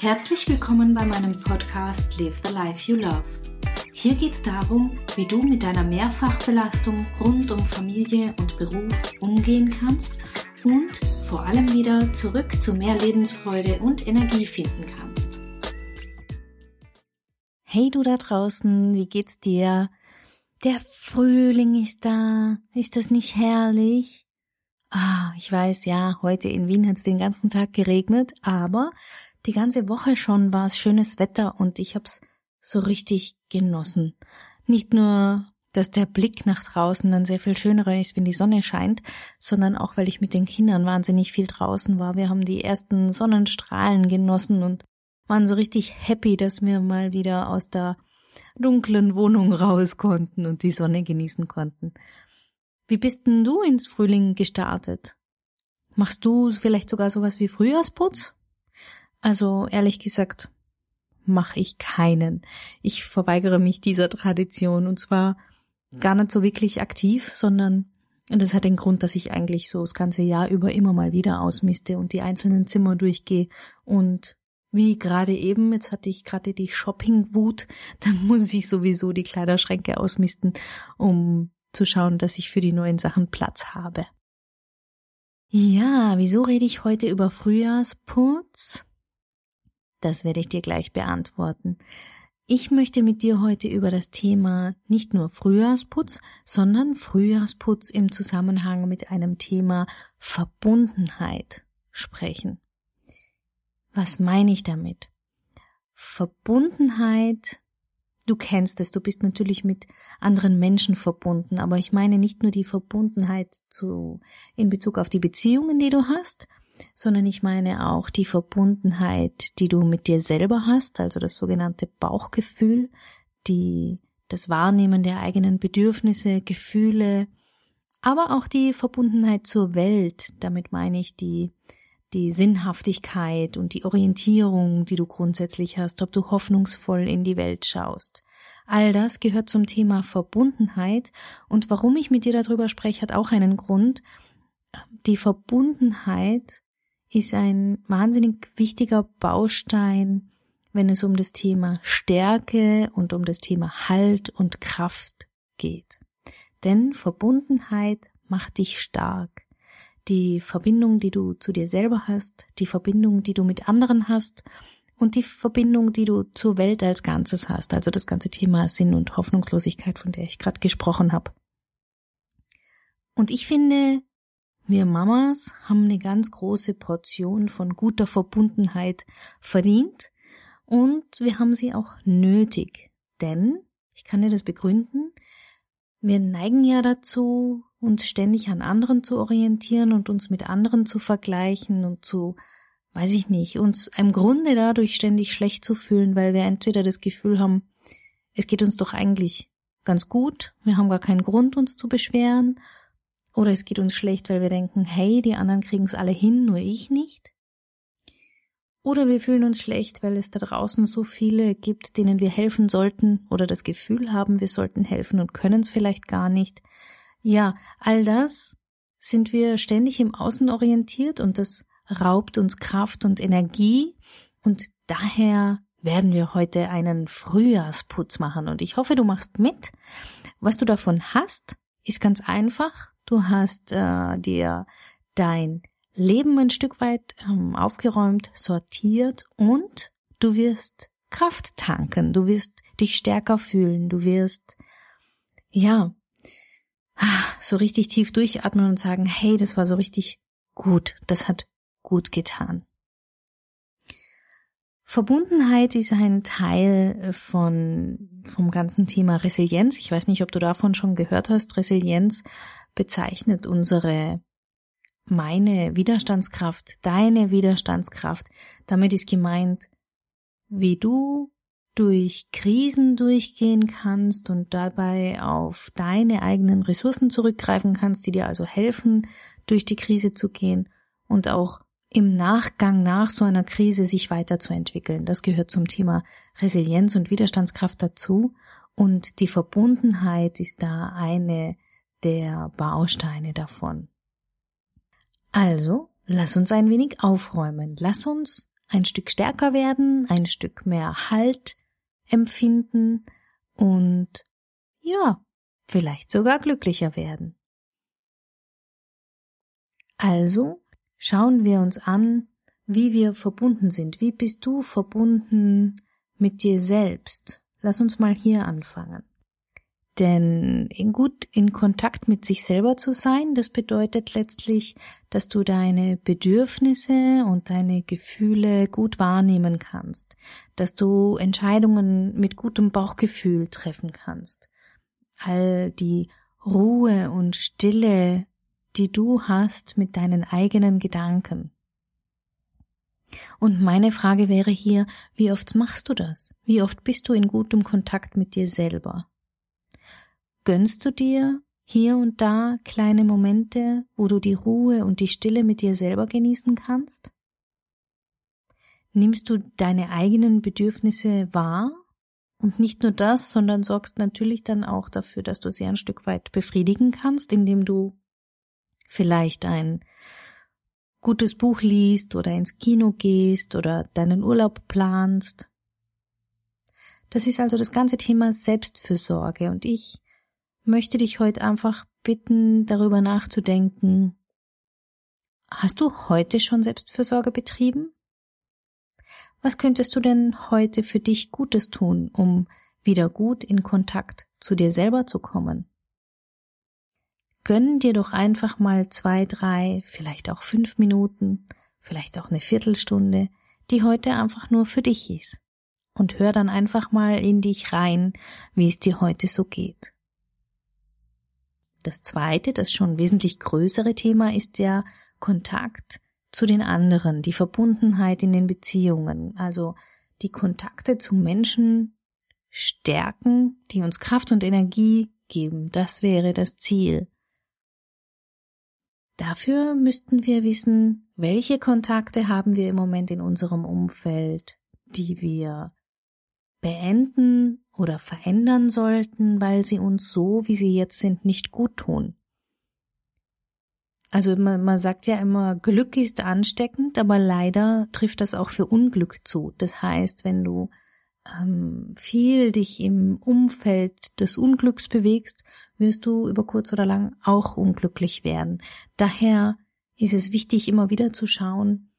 Herzlich willkommen bei meinem Podcast Live the Life You Love. Hier geht es darum, wie du mit deiner Mehrfachbelastung rund um Familie und Beruf umgehen kannst und vor allem wieder zurück zu mehr Lebensfreude und Energie finden kannst. Hey du da draußen, wie geht's dir? Der Frühling ist da. Ist das nicht herrlich? Ah, ich weiß, ja, heute in Wien hat es den ganzen Tag geregnet, aber die ganze Woche schon war es schönes Wetter und ich hab's so richtig genossen. Nicht nur, dass der Blick nach draußen dann sehr viel schönerer ist, wenn die Sonne scheint, sondern auch, weil ich mit den Kindern wahnsinnig viel draußen war. Wir haben die ersten Sonnenstrahlen genossen und waren so richtig happy, dass wir mal wieder aus der dunklen Wohnung raus konnten und die Sonne genießen konnten. Wie bist denn du ins Frühling gestartet? Machst du vielleicht sogar sowas wie Frühjahrsputz? Also ehrlich gesagt, mache ich keinen. Ich verweigere mich dieser Tradition und zwar gar nicht so wirklich aktiv, sondern das hat den Grund, dass ich eigentlich so das ganze Jahr über immer mal wieder ausmiste und die einzelnen Zimmer durchgehe und wie gerade eben, jetzt hatte ich gerade die Shopping-Wut, dann muss ich sowieso die Kleiderschränke ausmisten, um zu schauen, dass ich für die neuen Sachen Platz habe. Ja, wieso rede ich heute über Frühjahrsputz? Das werde ich dir gleich beantworten. Ich möchte mit dir heute über das Thema nicht nur Frühjahrsputz, sondern Frühjahrsputz im Zusammenhang mit einem Thema Verbundenheit sprechen. Was meine ich damit? Verbundenheit, du kennst es, du bist natürlich mit anderen Menschen verbunden, aber ich meine nicht nur die Verbundenheit zu, in Bezug auf die Beziehungen, die du hast, sondern ich meine auch die Verbundenheit, die du mit dir selber hast, also das sogenannte Bauchgefühl, die, das Wahrnehmen der eigenen Bedürfnisse, Gefühle, aber auch die Verbundenheit zur Welt, damit meine ich die, die Sinnhaftigkeit und die Orientierung, die du grundsätzlich hast, ob du hoffnungsvoll in die Welt schaust. All das gehört zum Thema Verbundenheit und warum ich mit dir darüber spreche, hat auch einen Grund. Die Verbundenheit ist ein wahnsinnig wichtiger Baustein, wenn es um das Thema Stärke und um das Thema Halt und Kraft geht. Denn Verbundenheit macht dich stark. Die Verbindung, die du zu dir selber hast, die Verbindung, die du mit anderen hast und die Verbindung, die du zur Welt als Ganzes hast, also das ganze Thema Sinn und Hoffnungslosigkeit, von der ich gerade gesprochen habe. Und ich finde, wir Mamas haben eine ganz große Portion von guter Verbundenheit verdient und wir haben sie auch nötig. Denn, ich kann dir das begründen, wir neigen ja dazu, uns ständig an anderen zu orientieren und uns mit anderen zu vergleichen und zu, weiß ich nicht, uns im Grunde dadurch ständig schlecht zu fühlen, weil wir entweder das Gefühl haben, es geht uns doch eigentlich ganz gut, wir haben gar keinen Grund, uns zu beschweren, oder es geht uns schlecht, weil wir denken, hey, die anderen kriegen es alle hin, nur ich nicht. Oder wir fühlen uns schlecht, weil es da draußen so viele gibt, denen wir helfen sollten oder das Gefühl haben, wir sollten helfen und können es vielleicht gar nicht. Ja, all das sind wir ständig im Außen orientiert und das raubt uns Kraft und Energie und daher werden wir heute einen Frühjahrsputz machen und ich hoffe, du machst mit. Was du davon hast, ist ganz einfach. Du hast äh, dir dein Leben ein Stück weit ähm, aufgeräumt, sortiert und du wirst Kraft tanken, du wirst dich stärker fühlen, du wirst, ja, so richtig tief durchatmen und sagen, hey, das war so richtig gut, das hat gut getan. Verbundenheit ist ein Teil von, vom ganzen Thema Resilienz. Ich weiß nicht, ob du davon schon gehört hast. Resilienz bezeichnet unsere, meine Widerstandskraft, deine Widerstandskraft. Damit ist gemeint, wie du durch Krisen durchgehen kannst und dabei auf deine eigenen Ressourcen zurückgreifen kannst, die dir also helfen, durch die Krise zu gehen und auch im Nachgang nach so einer Krise sich weiterzuentwickeln. Das gehört zum Thema Resilienz und Widerstandskraft dazu. Und die Verbundenheit ist da eine der Bausteine davon. Also, lass uns ein wenig aufräumen. Lass uns ein Stück stärker werden, ein Stück mehr Halt empfinden und ja, vielleicht sogar glücklicher werden. Also schauen wir uns an, wie wir verbunden sind. Wie bist du verbunden mit dir selbst? Lass uns mal hier anfangen. Denn in gut in Kontakt mit sich selber zu sein, das bedeutet letztlich, dass du deine Bedürfnisse und deine Gefühle gut wahrnehmen kannst, dass du Entscheidungen mit gutem Bauchgefühl treffen kannst. All die Ruhe und Stille, die du hast mit deinen eigenen Gedanken. Und meine Frage wäre hier, wie oft machst du das? Wie oft bist du in gutem Kontakt mit dir selber? Gönnst du dir hier und da kleine Momente, wo du die Ruhe und die Stille mit dir selber genießen kannst? Nimmst du deine eigenen Bedürfnisse wahr? Und nicht nur das, sondern sorgst natürlich dann auch dafür, dass du sie ein Stück weit befriedigen kannst, indem du vielleicht ein gutes Buch liest oder ins Kino gehst oder deinen Urlaub planst. Das ist also das ganze Thema Selbstfürsorge und ich möchte dich heute einfach bitten, darüber nachzudenken. Hast du heute schon Selbstfürsorge betrieben? Was könntest du denn heute für dich Gutes tun, um wieder gut in Kontakt zu dir selber zu kommen? Gönn dir doch einfach mal zwei, drei, vielleicht auch fünf Minuten, vielleicht auch eine Viertelstunde, die heute einfach nur für dich ist. Und hör dann einfach mal in dich rein, wie es dir heute so geht. Das zweite, das schon wesentlich größere Thema ist der Kontakt zu den anderen, die Verbundenheit in den Beziehungen, also die Kontakte zu Menschen stärken, die uns Kraft und Energie geben. Das wäre das Ziel. Dafür müssten wir wissen, welche Kontakte haben wir im Moment in unserem Umfeld, die wir beenden oder verändern sollten, weil sie uns so, wie sie jetzt sind, nicht gut tun. Also man, man sagt ja immer, Glück ist ansteckend, aber leider trifft das auch für Unglück zu. Das heißt, wenn du ähm, viel dich im Umfeld des Unglücks bewegst, wirst du über kurz oder lang auch unglücklich werden. Daher ist es wichtig, immer wieder zu schauen,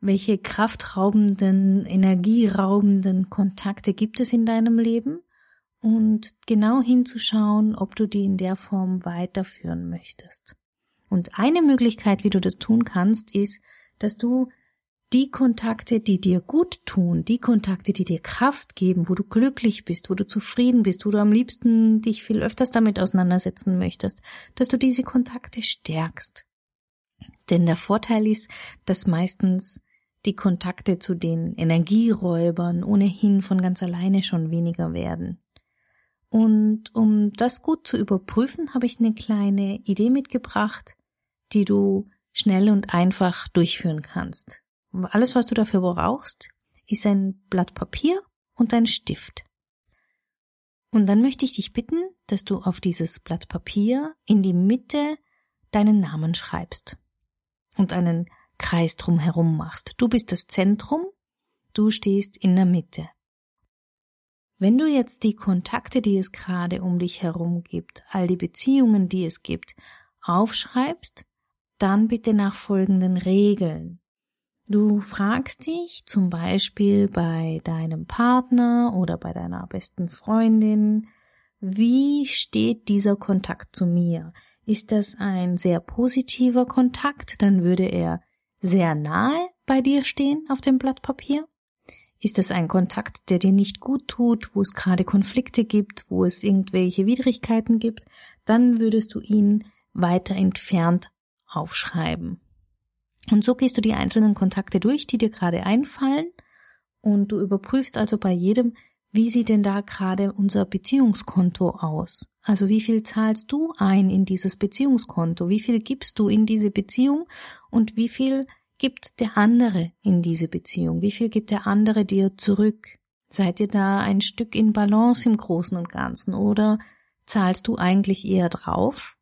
welche kraftraubenden, energieraubenden Kontakte gibt es in deinem Leben und genau hinzuschauen, ob du die in der Form weiterführen möchtest. Und eine Möglichkeit, wie du das tun kannst, ist, dass du die Kontakte, die dir gut tun, die Kontakte, die dir Kraft geben, wo du glücklich bist, wo du zufrieden bist, wo du am liebsten dich viel öfters damit auseinandersetzen möchtest, dass du diese Kontakte stärkst. Denn der Vorteil ist, dass meistens die Kontakte zu den Energieräubern ohnehin von ganz alleine schon weniger werden. Und um das gut zu überprüfen, habe ich eine kleine Idee mitgebracht, die du schnell und einfach durchführen kannst. Alles, was du dafür brauchst, ist ein Blatt Papier und ein Stift. Und dann möchte ich dich bitten, dass du auf dieses Blatt Papier in die Mitte deinen Namen schreibst und einen Kreis drumherum machst. Du bist das Zentrum, du stehst in der Mitte. Wenn du jetzt die Kontakte, die es gerade um dich herum gibt, all die Beziehungen, die es gibt, aufschreibst, dann bitte nach folgenden Regeln. Du fragst dich zum Beispiel bei deinem Partner oder bei deiner besten Freundin, wie steht dieser Kontakt zu mir? Ist das ein sehr positiver Kontakt? Dann würde er sehr nahe bei dir stehen auf dem Blatt Papier? Ist das ein Kontakt, der dir nicht gut tut, wo es gerade Konflikte gibt, wo es irgendwelche Widrigkeiten gibt? Dann würdest du ihn weiter entfernt aufschreiben. Und so gehst du die einzelnen Kontakte durch, die dir gerade einfallen, und du überprüfst also bei jedem, wie sieht denn da gerade unser Beziehungskonto aus? Also wie viel zahlst du ein in dieses Beziehungskonto? Wie viel gibst du in diese Beziehung und wie viel gibt der andere in diese Beziehung? Wie viel gibt der andere dir zurück? Seid ihr da ein Stück in Balance im Großen und Ganzen oder zahlst du eigentlich eher drauf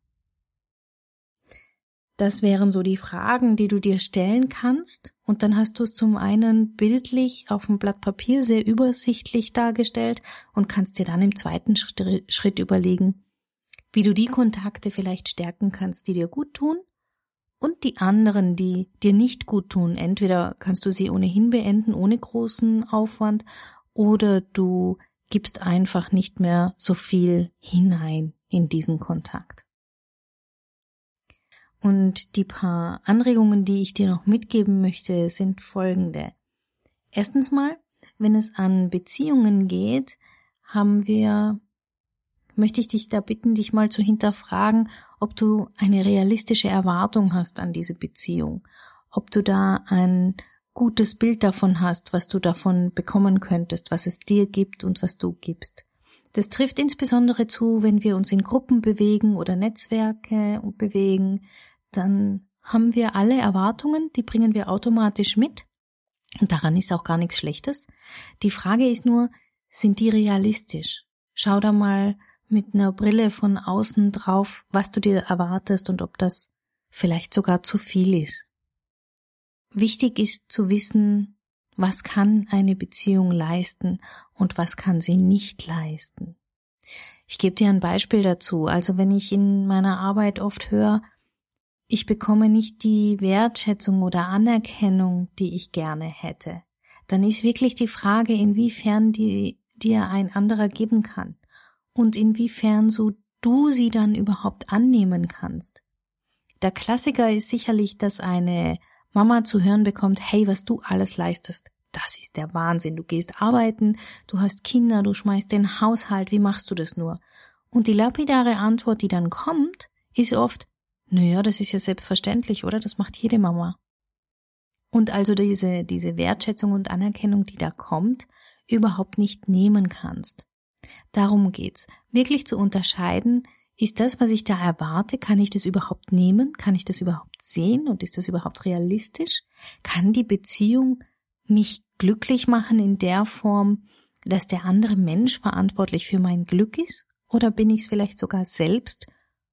Das wären so die Fragen, die du dir stellen kannst. Und dann hast du es zum einen bildlich auf dem Blatt Papier sehr übersichtlich dargestellt und kannst dir dann im zweiten Schritt überlegen, wie du die Kontakte vielleicht stärken kannst, die dir gut tun und die anderen, die dir nicht gut tun. Entweder kannst du sie ohnehin beenden, ohne großen Aufwand, oder du gibst einfach nicht mehr so viel hinein in diesen Kontakt. Und die paar Anregungen, die ich dir noch mitgeben möchte, sind folgende. Erstens mal, wenn es an Beziehungen geht, haben wir, möchte ich dich da bitten, dich mal zu hinterfragen, ob du eine realistische Erwartung hast an diese Beziehung, ob du da ein gutes Bild davon hast, was du davon bekommen könntest, was es dir gibt und was du gibst. Das trifft insbesondere zu, wenn wir uns in Gruppen bewegen oder Netzwerke bewegen, dann haben wir alle Erwartungen, die bringen wir automatisch mit. Und daran ist auch gar nichts Schlechtes. Die Frage ist nur, sind die realistisch? Schau da mal mit einer Brille von außen drauf, was du dir erwartest und ob das vielleicht sogar zu viel ist. Wichtig ist zu wissen, was kann eine Beziehung leisten und was kann sie nicht leisten. Ich gebe dir ein Beispiel dazu. Also wenn ich in meiner Arbeit oft höre, ich bekomme nicht die Wertschätzung oder Anerkennung, die ich gerne hätte, dann ist wirklich die Frage, inwiefern die dir ein anderer geben kann und inwiefern so du sie dann überhaupt annehmen kannst. Der Klassiker ist sicherlich, dass eine Mama zu hören bekommt, hey, was du alles leistest, das ist der Wahnsinn. Du gehst arbeiten, du hast Kinder, du schmeißt den Haushalt, wie machst du das nur? Und die lapidare Antwort, die dann kommt, ist oft, naja, das ist ja selbstverständlich, oder? Das macht jede Mama. Und also diese, diese Wertschätzung und Anerkennung, die da kommt, überhaupt nicht nehmen kannst. Darum geht's. Wirklich zu unterscheiden, ist das, was ich da erwarte, kann ich das überhaupt nehmen? Kann ich das überhaupt sehen? Und ist das überhaupt realistisch? Kann die Beziehung mich glücklich machen in der Form, dass der andere Mensch verantwortlich für mein Glück ist? Oder bin ich es vielleicht sogar selbst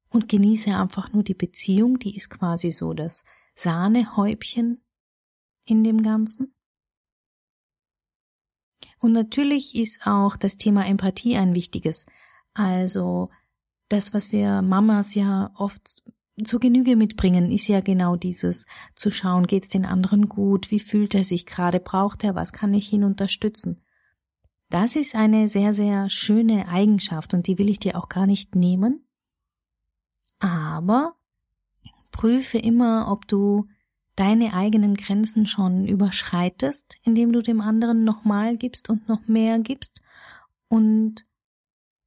und genieße einfach nur die Beziehung, die ist quasi so das Sahnehäubchen in dem Ganzen? Und natürlich ist auch das Thema Empathie ein wichtiges. Also das, was wir Mamas ja oft zur Genüge mitbringen, ist ja genau dieses zu schauen, geht's den anderen gut, wie fühlt er sich gerade, braucht er was, kann ich ihn unterstützen. Das ist eine sehr, sehr schöne Eigenschaft und die will ich dir auch gar nicht nehmen. Aber prüfe immer, ob du deine eigenen Grenzen schon überschreitest, indem du dem anderen nochmal gibst und noch mehr gibst und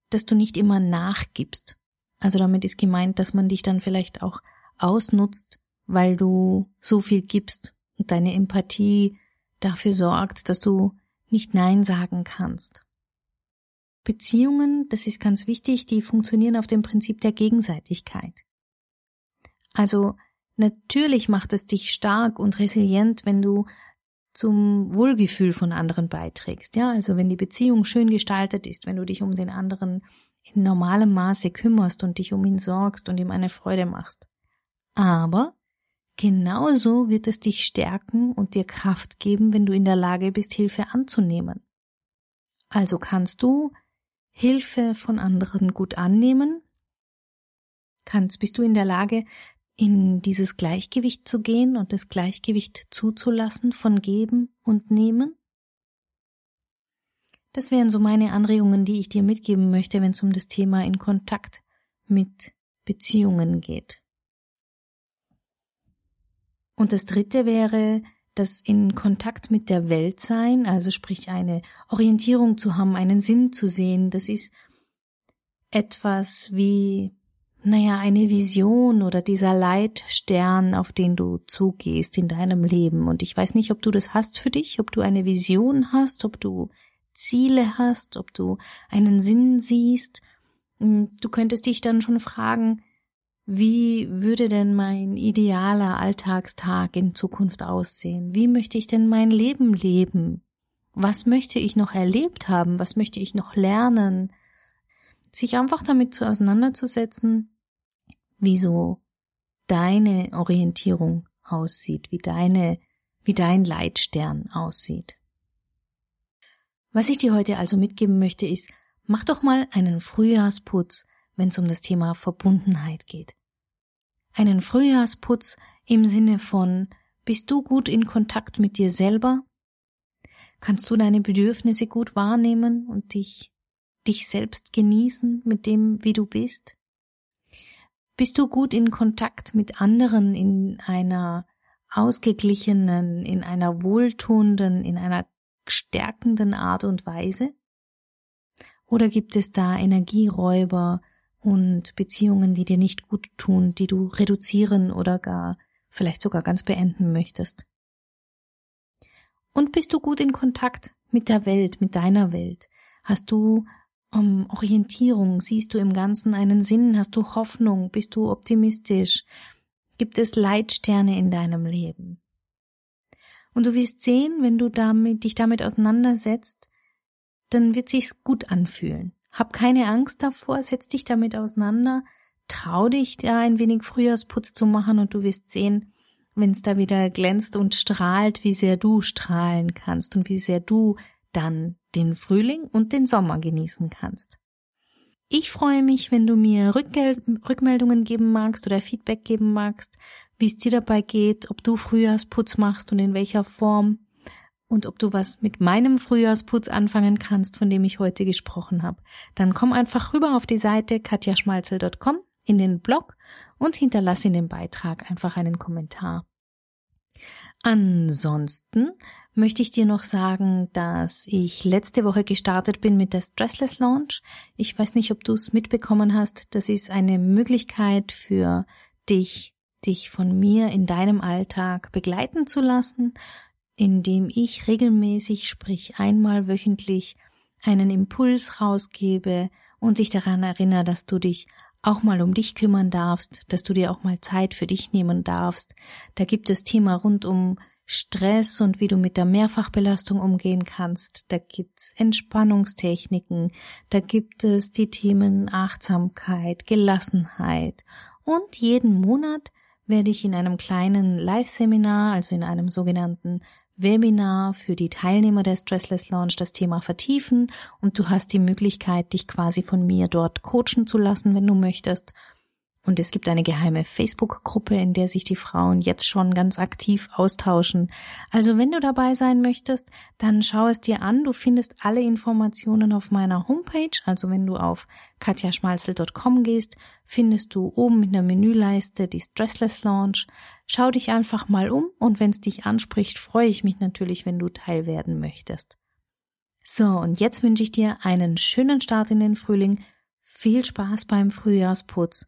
dass du nicht immer nachgibst. Also damit ist gemeint, dass man dich dann vielleicht auch ausnutzt, weil du so viel gibst und deine Empathie dafür sorgt, dass du nicht Nein sagen kannst. Beziehungen, das ist ganz wichtig, die funktionieren auf dem Prinzip der Gegenseitigkeit. Also natürlich macht es dich stark und resilient, wenn du zum Wohlgefühl von anderen beiträgst. Ja, also wenn die Beziehung schön gestaltet ist, wenn du dich um den anderen in normalem Maße kümmerst und dich um ihn sorgst und ihm eine Freude machst. Aber genauso wird es dich stärken und dir Kraft geben, wenn du in der Lage bist, Hilfe anzunehmen. Also kannst du Hilfe von anderen gut annehmen? Kannst, bist du in der Lage, in dieses Gleichgewicht zu gehen und das Gleichgewicht zuzulassen von Geben und Nehmen? Das wären so meine Anregungen, die ich dir mitgeben möchte, wenn es um das Thema in Kontakt mit Beziehungen geht. Und das dritte wäre, das in Kontakt mit der Welt sein, also sprich eine Orientierung zu haben, einen Sinn zu sehen, das ist etwas wie naja, eine Vision oder dieser Leitstern, auf den du zugehst in deinem Leben. Und ich weiß nicht, ob du das hast für dich, ob du eine Vision hast, ob du Ziele hast, ob du einen Sinn siehst. Hm, du könntest dich dann schon fragen, wie würde denn mein idealer Alltagstag in Zukunft aussehen? Wie möchte ich denn mein Leben leben? Was möchte ich noch erlebt haben? Was möchte ich noch lernen? Sich einfach damit zu auseinanderzusetzen, wie so deine Orientierung aussieht, wie deine, wie dein Leitstern aussieht. Was ich dir heute also mitgeben möchte, ist, mach doch mal einen Frühjahrsputz, wenn es um das Thema Verbundenheit geht. Einen Frühjahrsputz im Sinne von, bist du gut in Kontakt mit dir selber? Kannst du deine Bedürfnisse gut wahrnehmen und dich, dich selbst genießen mit dem, wie du bist? Bist du gut in Kontakt mit anderen in einer ausgeglichenen, in einer wohltuenden, in einer stärkenden Art und Weise? Oder gibt es da Energieräuber und Beziehungen, die dir nicht gut tun, die du reduzieren oder gar vielleicht sogar ganz beenden möchtest? Und bist du gut in Kontakt mit der Welt, mit deiner Welt? Hast du um Orientierung? Siehst du im Ganzen einen Sinn? Hast du Hoffnung? Bist du optimistisch? Gibt es Leitsterne in deinem Leben? Und du wirst sehen, wenn du damit, dich damit auseinandersetzt, dann wird sich's gut anfühlen. Hab keine Angst davor, setz dich damit auseinander, trau dich da ein wenig Frühjahrsputz zu machen und du wirst sehen, wenn es da wieder glänzt und strahlt, wie sehr du strahlen kannst und wie sehr du dann den Frühling und den Sommer genießen kannst. Ich freue mich, wenn du mir Rückgel Rückmeldungen geben magst oder Feedback geben magst, wie es dir dabei geht, ob du Frühjahrsputz machst und in welcher Form und ob du was mit meinem Frühjahrsputz anfangen kannst, von dem ich heute gesprochen habe. Dann komm einfach rüber auf die Seite katjaschmalzel.com in den Blog und hinterlass in dem Beitrag einfach einen Kommentar. Ansonsten möchte ich dir noch sagen, dass ich letzte Woche gestartet bin mit der Stressless Launch. Ich weiß nicht, ob du es mitbekommen hast. Das ist eine Möglichkeit für dich, dich von mir in deinem Alltag begleiten zu lassen, indem ich regelmäßig, sprich einmal wöchentlich, einen Impuls rausgebe und dich daran erinnere, dass du dich auch mal um dich kümmern darfst, dass du dir auch mal Zeit für dich nehmen darfst. Da gibt es Thema rund um Stress und wie du mit der Mehrfachbelastung umgehen kannst. Da gibt's Entspannungstechniken, da gibt es die Themen Achtsamkeit, Gelassenheit und jeden Monat werde ich in einem kleinen Live-Seminar, also in einem sogenannten Webinar für die Teilnehmer der Stressless Launch das Thema vertiefen und du hast die Möglichkeit, dich quasi von mir dort coachen zu lassen, wenn du möchtest. Und es gibt eine geheime Facebook-Gruppe, in der sich die Frauen jetzt schon ganz aktiv austauschen. Also wenn du dabei sein möchtest, dann schau es dir an. Du findest alle Informationen auf meiner Homepage. Also wenn du auf katjaschmalzel.com gehst, findest du oben in der Menüleiste die Stressless Launch. Schau dich einfach mal um und wenn es dich anspricht, freue ich mich natürlich, wenn du Teil werden möchtest. So, und jetzt wünsche ich dir einen schönen Start in den Frühling. Viel Spaß beim Frühjahrsputz